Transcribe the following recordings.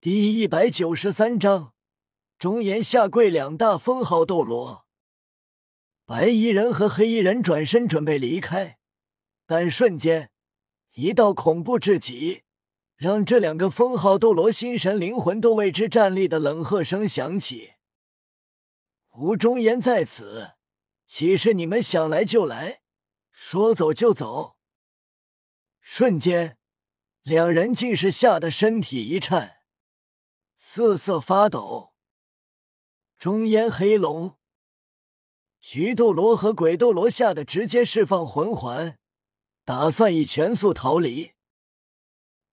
第一百九十三章，中言下跪两大封号斗罗。白衣人和黑衣人转身准备离开，但瞬间，一道恐怖至极，让这两个封号斗罗心神灵魂都为之战栗的冷喝声响起：“吴中言在此，岂是你们想来就来，说走就走？”瞬间，两人竟是吓得身体一颤。瑟瑟发抖。中烟黑龙、菊斗罗和鬼斗罗吓得直接释放魂环，打算以全速逃离。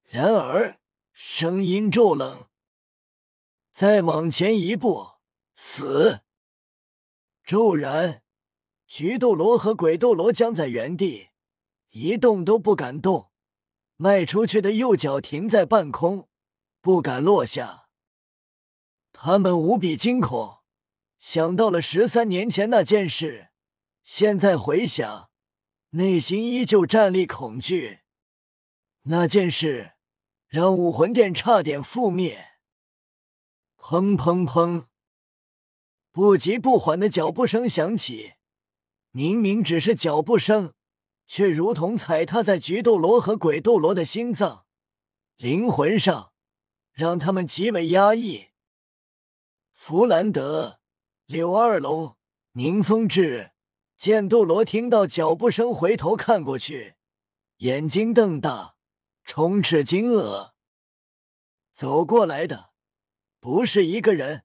然而声音骤冷，再往前一步，死！骤然，菊斗罗和鬼斗罗僵在原地，一动都不敢动，迈出去的右脚停在半空，不敢落下。他们无比惊恐，想到了十三年前那件事，现在回想，内心依旧战栗恐惧。那件事让武魂殿差点覆灭。砰砰砰！不急不缓的脚步声响起，明明只是脚步声，却如同踩踏在菊斗罗和鬼斗罗的心脏、灵魂上，让他们极为压抑。弗兰德、柳二龙、宁风致、剑斗罗听到脚步声，回头看过去，眼睛瞪大，充斥惊愕。走过来的不是一个人，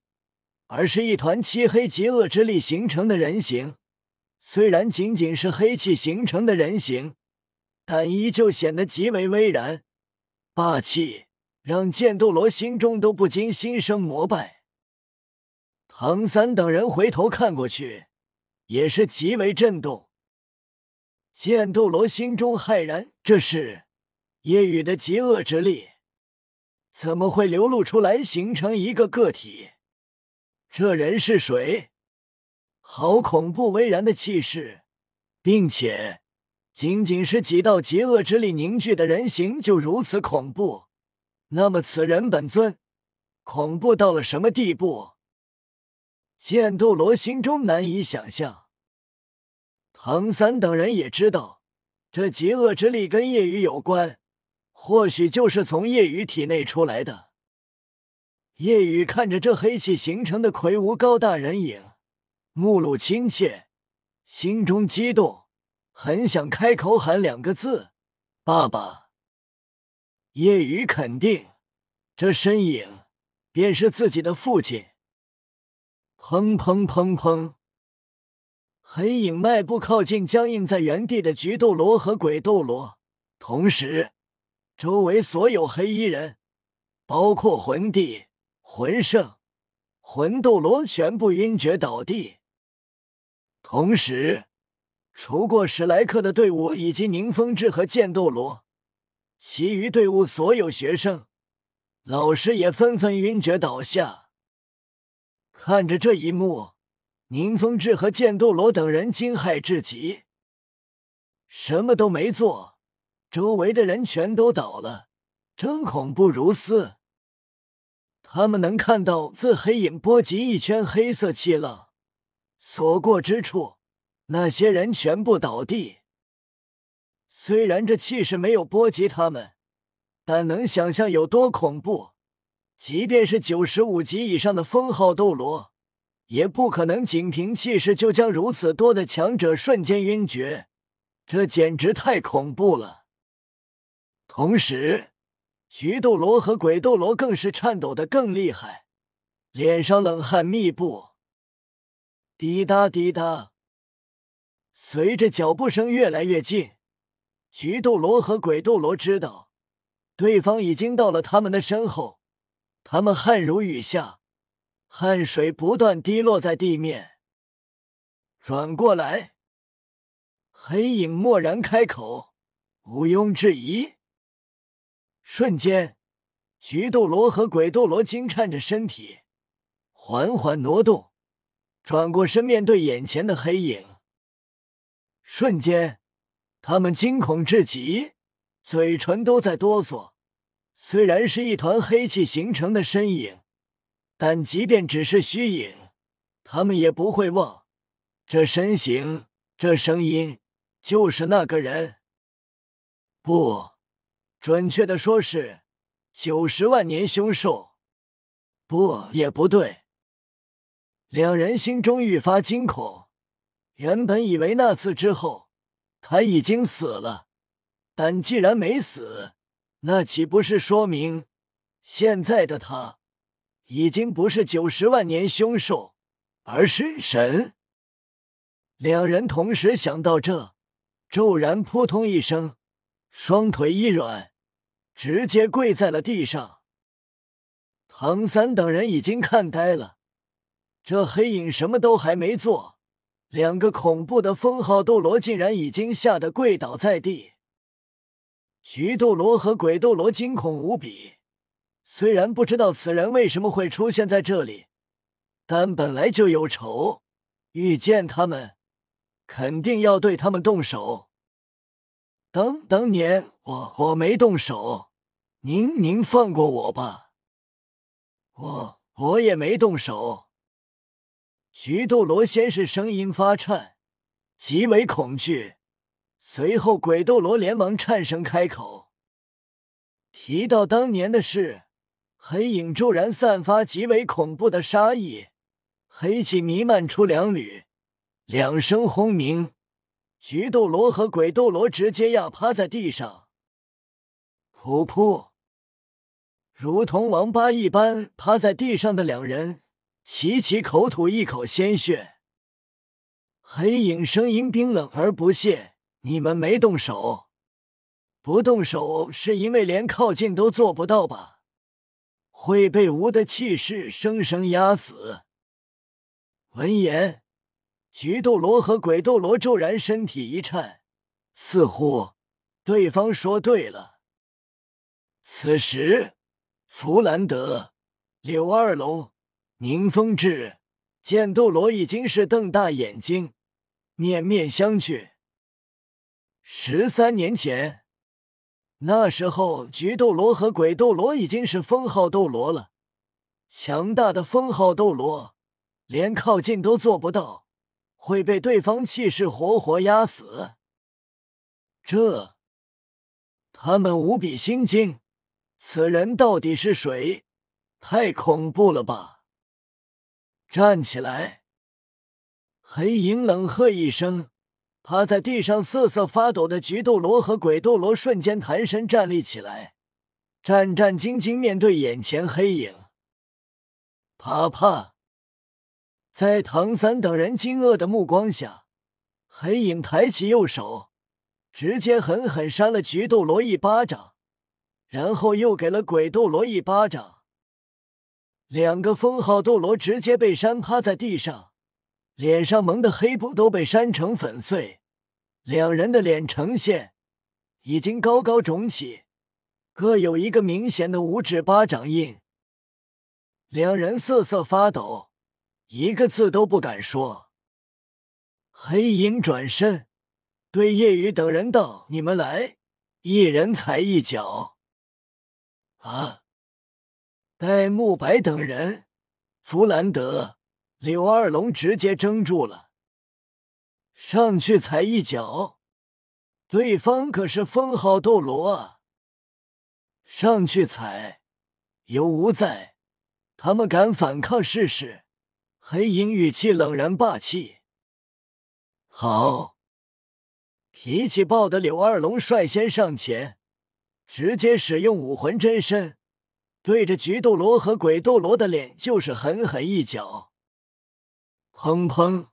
而是一团漆黑极恶之力形成的人形。虽然仅仅是黑气形成的人形，但依旧显得极为巍然、霸气，让剑斗罗心中都不禁心生膜拜。唐三等人回头看过去，也是极为震动。剑斗罗心中骇然：这是夜雨的极恶之力，怎么会流露出来形成一个个体？这人是谁？好恐怖巍然的气势，并且仅仅是几道极恶之力凝聚的人形就如此恐怖，那么此人本尊恐怖到了什么地步？剑斗罗心中难以想象，唐三等人也知道，这极恶之力跟夜雨有关，或许就是从夜雨体内出来的。夜雨看着这黑气形成的魁梧高大人影，目露亲切，心中激动，很想开口喊两个字：“爸爸。”夜雨肯定，这身影便是自己的父亲。砰砰砰砰！黑影迈步靠近僵硬在原地的菊斗罗和鬼斗罗，同时，周围所有黑衣人，包括魂帝、魂圣、魂斗罗，全部晕厥倒地。同时，除过史莱克的队伍以及宁风致和剑斗罗，其余队伍所有学生、老师也纷纷晕厥倒下。看着这一幕，宁风致和剑斗罗等人惊骇至极。什么都没做，周围的人全都倒了，真恐怖如斯。他们能看到自黑影波及一圈黑色气浪，所过之处，那些人全部倒地。虽然这气势没有波及他们，但能想象有多恐怖。即便是九十五级以上的封号斗罗，也不可能仅凭气势就将如此多的强者瞬间晕厥，这简直太恐怖了。同时，菊斗罗和鬼斗罗更是颤抖的更厉害，脸上冷汗密布。滴答滴答，随着脚步声越来越近，菊斗罗和鬼斗罗知道，对方已经到了他们的身后。他们汗如雨下，汗水不断滴落在地面。转过来，黑影蓦然开口，毋庸置疑。瞬间，菊斗罗和鬼斗罗惊颤着身体，缓缓挪动，转过身面对眼前的黑影。瞬间，他们惊恐至极，嘴唇都在哆嗦。虽然是一团黑气形成的身影，但即便只是虚影，他们也不会忘。这身形，这声音，就是那个人。不，准确的说是九十万年凶兽。不，也不对。两人心中愈发惊恐。原本以为那次之后他已经死了，但既然没死，那岂不是说明现在的他已经不是九十万年凶兽，而是神？两人同时想到这，骤然扑通一声，双腿一软，直接跪在了地上。唐三等人已经看呆了，这黑影什么都还没做，两个恐怖的封号斗罗竟然已经吓得跪倒在地。菊斗罗和鬼斗罗惊恐无比，虽然不知道此人为什么会出现在这里，但本来就有仇，遇见他们。肯定要对他们动手。当当年我我没动手，您您放过我吧。我我也没动手。菊斗罗先是声音发颤，极为恐惧，随后鬼斗罗连忙颤声开口，提到当年的事。黑影骤然散发极为恐怖的杀意，黑气弥漫出两缕。两声轰鸣，菊斗罗和鬼斗罗直接压趴在地上。噗噗，如同王八一般趴在地上的两人齐齐口吐一口鲜血。黑影声音冰冷而不屑：“你们没动手，不动手是因为连靠近都做不到吧？会被无的气势生生压死。”闻言。菊斗罗和鬼斗罗骤然身体一颤，似乎对方说对了。此时，弗兰德、柳二龙、宁风致、剑斗罗已经是瞪大眼睛，面面相觑。十三年前，那时候菊斗罗和鬼斗罗已经是封号斗罗了，强大的封号斗罗连靠近都做不到。会被对方气势活活压死，这他们无比心惊。此人到底是谁？太恐怖了吧！站起来！黑影冷喝一声，趴在地上瑟瑟发抖的菊斗罗和鬼斗罗瞬间弹身站立起来，战战兢兢面对眼前黑影。啪啪。在唐三等人惊愕的目光下，黑影抬起右手，直接狠狠扇了菊斗罗一巴掌，然后又给了鬼斗罗一巴掌。两个封号斗罗直接被扇趴在地上，脸上蒙的黑布都被扇成粉碎，两人的脸呈现已经高高肿起，各有一个明显的五指巴掌印。两人瑟瑟发抖。一个字都不敢说。黑影转身对叶雨等人道：“你们来，一人踩一脚。”啊！戴沐白等人、弗兰德、柳二龙直接怔住了。上去踩一脚，对方可是封号斗罗啊！上去踩，有无在？他们敢反抗试试？黑影语气冷然霸气。好，脾气暴的柳二龙率先上前，直接使用武魂真身，对着菊斗罗和鬼斗罗的脸就是狠狠一脚。砰砰！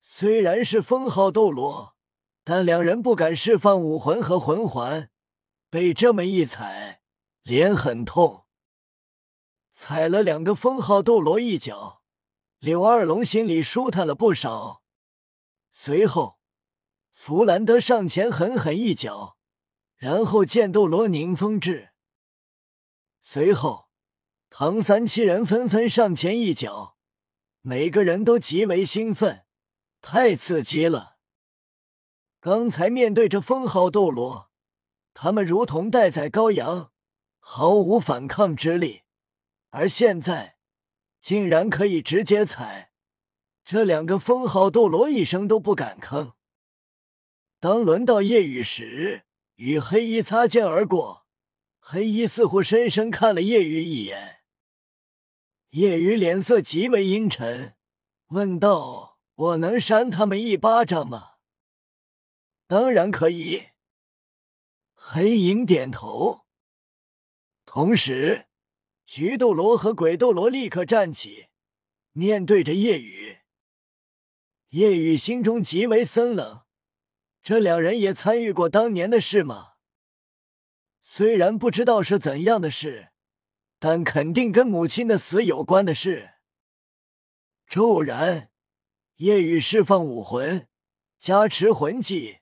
虽然是封号斗罗，但两人不敢释放武魂和魂环，被这么一踩，脸很痛。踩了两个封号斗罗一脚。柳二龙心里舒坦了不少。随后，弗兰德上前狠狠一脚，然后剑斗罗宁风致。随后，唐三七人纷纷上前一脚，每个人都极为兴奋，太刺激了。刚才面对着封号斗罗，他们如同待宰羔羊，毫无反抗之力，而现在竟然可以直接踩，这两个封号斗罗一声都不敢吭。当轮到夜雨时，与黑衣擦肩而过，黑衣似乎深深看了夜雨一眼，夜雨脸色极为阴沉，问道：“我能扇他们一巴掌吗？”“当然可以。”黑影点头，同时，菊斗罗和鬼斗罗立刻站起，面对着夜雨。夜雨心中极为森冷，这两人也参与过当年的事吗？虽然不知道是怎样的事，但肯定跟母亲的死有关的事。骤然，夜雨释放武魂，加持魂技，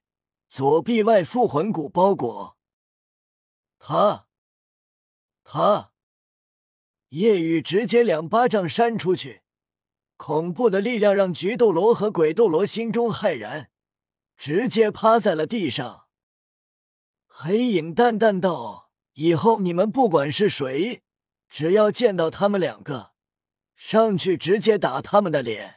左臂外附魂骨包裹。他，他，夜雨直接两巴掌扇出去，恐怖的力量让菊斗罗和鬼斗罗心中骇然，直接趴在了地上。黑影淡淡道：“以后你们不管是谁，只要见到他们两个，上去直接打他们的脸。”